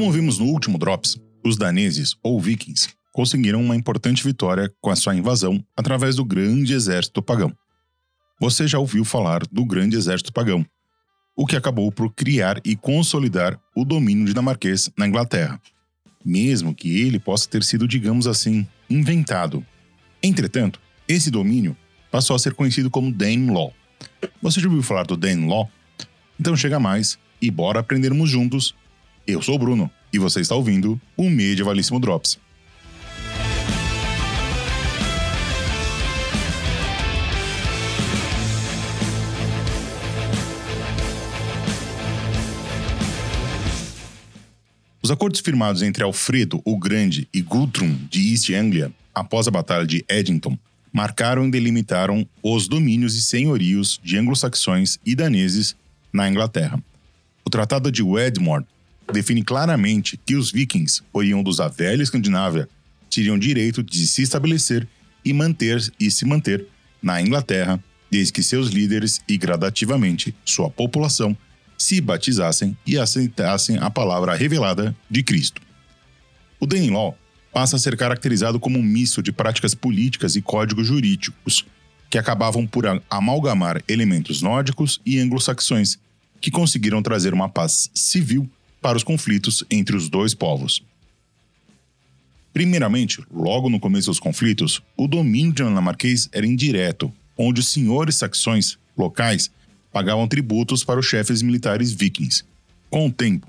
Como vimos no último Drops, os daneses, ou vikings, conseguiram uma importante vitória com a sua invasão através do Grande Exército Pagão. Você já ouviu falar do Grande Exército Pagão, o que acabou por criar e consolidar o domínio dinamarquês na Inglaterra, mesmo que ele possa ter sido, digamos assim, inventado. Entretanto, esse domínio passou a ser conhecido como Danelaw. Você já ouviu falar do Danelaw? Então chega mais e bora aprendermos juntos. Eu sou o Bruno e você está ouvindo o Medievalíssimo Drops. Os acordos firmados entre Alfredo o Grande e Guthrum de East Anglia, após a Batalha de Edington, marcaram e delimitaram os domínios e senhorios de anglo-saxões e daneses na Inglaterra. O Tratado de Wedmore define claramente que os vikings, oriundos da velha Escandinávia, teriam direito de se estabelecer e manter e se manter na Inglaterra, desde que seus líderes e gradativamente sua população se batizassem e aceitassem a palavra revelada de Cristo. O Danelaw passa a ser caracterizado como um misto de práticas políticas e códigos jurídicos que acabavam por amalgamar elementos nórdicos e anglo-saxões, que conseguiram trazer uma paz civil para os conflitos entre os dois povos. Primeiramente, logo no começo dos conflitos, o domínio dinamarquês era indireto, onde os senhores saxões locais pagavam tributos para os chefes militares vikings. Com o tempo,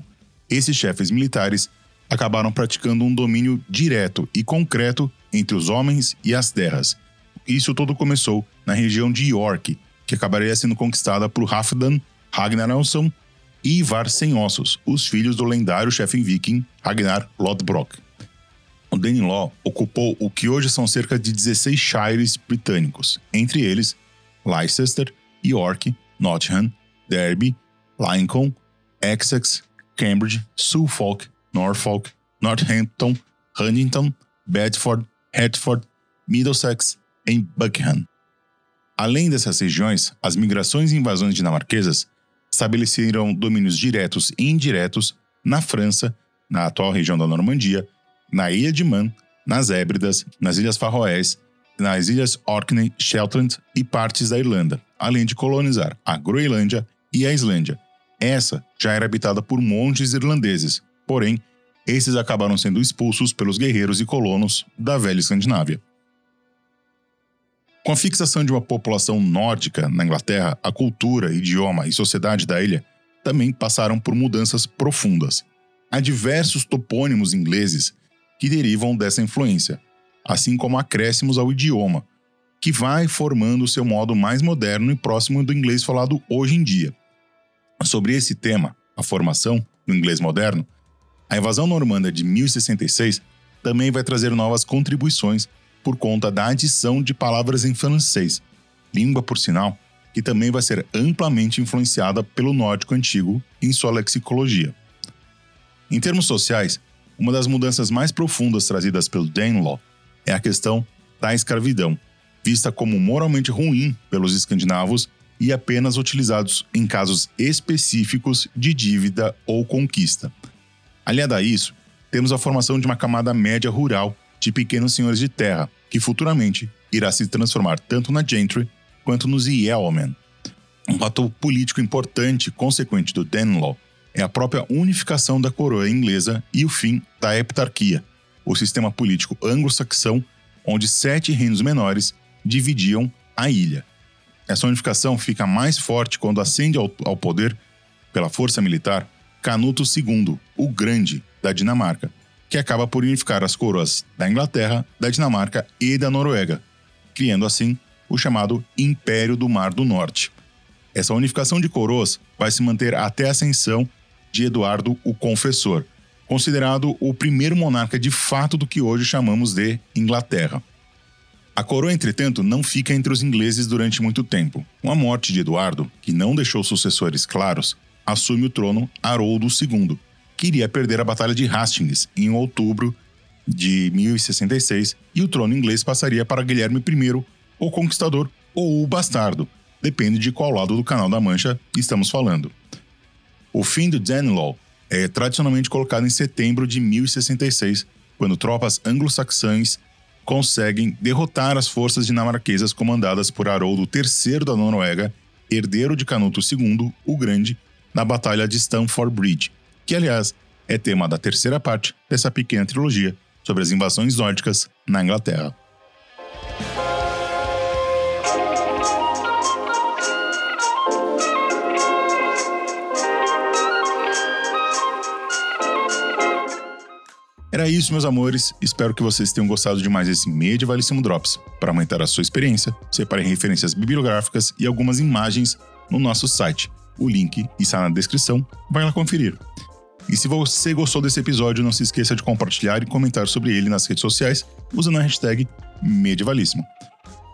esses chefes militares acabaram praticando um domínio direto e concreto entre os homens e as terras. Isso tudo começou na região de York, que acabaria sendo conquistada por Halfdan Ragnarson e Ivar Sem Ossos, os filhos do lendário chefe viking Ragnar Lodbrok. O Danelaw ocupou o que hoje são cerca de 16 shires britânicos, entre eles Leicester, York, Nottingham, Derby, Lincoln, Essex, Cambridge, Suffolk, Norfolk, Northampton, Huntington, Bedford, Hertford, Middlesex e Buckingham. Além dessas regiões, as migrações e invasões dinamarquesas estabeleceram domínios diretos e indiretos na França, na atual região da Normandia, na Ilha de Man, nas Hébridas, nas Ilhas Faroés, nas Ilhas Orkney, Shetland e partes da Irlanda, além de colonizar a Groenlândia e a Islândia. Essa já era habitada por monges irlandeses, porém, esses acabaram sendo expulsos pelos guerreiros e colonos da velha Escandinávia. Com a fixação de uma população nórdica na Inglaterra, a cultura, idioma e sociedade da ilha também passaram por mudanças profundas. Há diversos topônimos ingleses que derivam dessa influência, assim como acréscimos ao idioma, que vai formando seu modo mais moderno e próximo do inglês falado hoje em dia. Sobre esse tema, a formação do inglês moderno, a invasão normanda de 1066 também vai trazer novas contribuições por conta da adição de palavras em francês, língua, por sinal, que também vai ser amplamente influenciada pelo nórdico antigo em sua lexicologia. Em termos sociais, uma das mudanças mais profundas trazidas pelo Danelaw é a questão da escravidão, vista como moralmente ruim pelos escandinavos e apenas utilizados em casos específicos de dívida ou conquista. Aliado a isso, temos a formação de uma camada média rural de pequenos senhores de terra, que futuramente irá se transformar tanto na gentry quanto nos yeomen. Um fator político importante consequente do Danelaw é a própria unificação da coroa inglesa e o fim da heptarquia, o sistema político anglo-saxão, onde sete reinos menores dividiam a ilha. Essa unificação fica mais forte quando ascende ao, ao poder, pela força militar, Canuto II, o Grande, da Dinamarca, que acaba por unificar as coroas da Inglaterra, da Dinamarca e da Noruega, criando assim o chamado Império do Mar do Norte. Essa unificação de coroas vai se manter até a ascensão de Eduardo o Confessor, considerado o primeiro monarca de fato do que hoje chamamos de Inglaterra. A coroa, entretanto, não fica entre os ingleses durante muito tempo. Com a morte de Eduardo, que não deixou sucessores claros, assume o trono Haroldo II, que iria perder a Batalha de Hastings em outubro de 1066 e o trono inglês passaria para Guilherme I, o Conquistador ou o Bastardo, depende de qual lado do Canal da Mancha estamos falando. O fim do Danelaw é tradicionalmente colocado em setembro de 1066, quando tropas anglo-saxãs conseguem derrotar as forças dinamarquesas comandadas por Haroldo III da Noruega, herdeiro de Canuto II, o Grande, na Batalha de Stamford Bridge, que, aliás, é tema da terceira parte dessa pequena trilogia sobre as invasões nórdicas na Inglaterra. Era isso, meus amores. Espero que vocês tenham gostado de mais esse medievalíssimo Drops. Para aumentar a sua experiência, separe referências bibliográficas e algumas imagens no nosso site. O link está na descrição, vai lá conferir. E se você gostou desse episódio, não se esqueça de compartilhar e comentar sobre ele nas redes sociais usando a hashtag Medievalíssimo.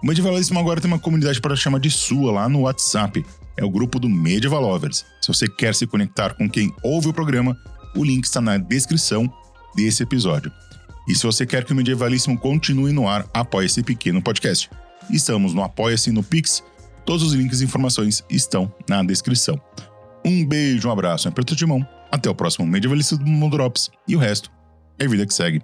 O Medievalíssimo agora tem uma comunidade para chamar de sua lá no WhatsApp. É o grupo do Medieval Lovers. Se você quer se conectar com quem ouve o programa, o link está na descrição desse episódio. E se você quer que o Medievalíssimo continue no ar, apoie esse pequeno podcast. Estamos no Apoia-se no Pix. Todos os links e informações estão na descrição. Um beijo, um abraço, um aperto de mão. Até o próximo Medievalíssimo Drops. E o resto é vida que segue.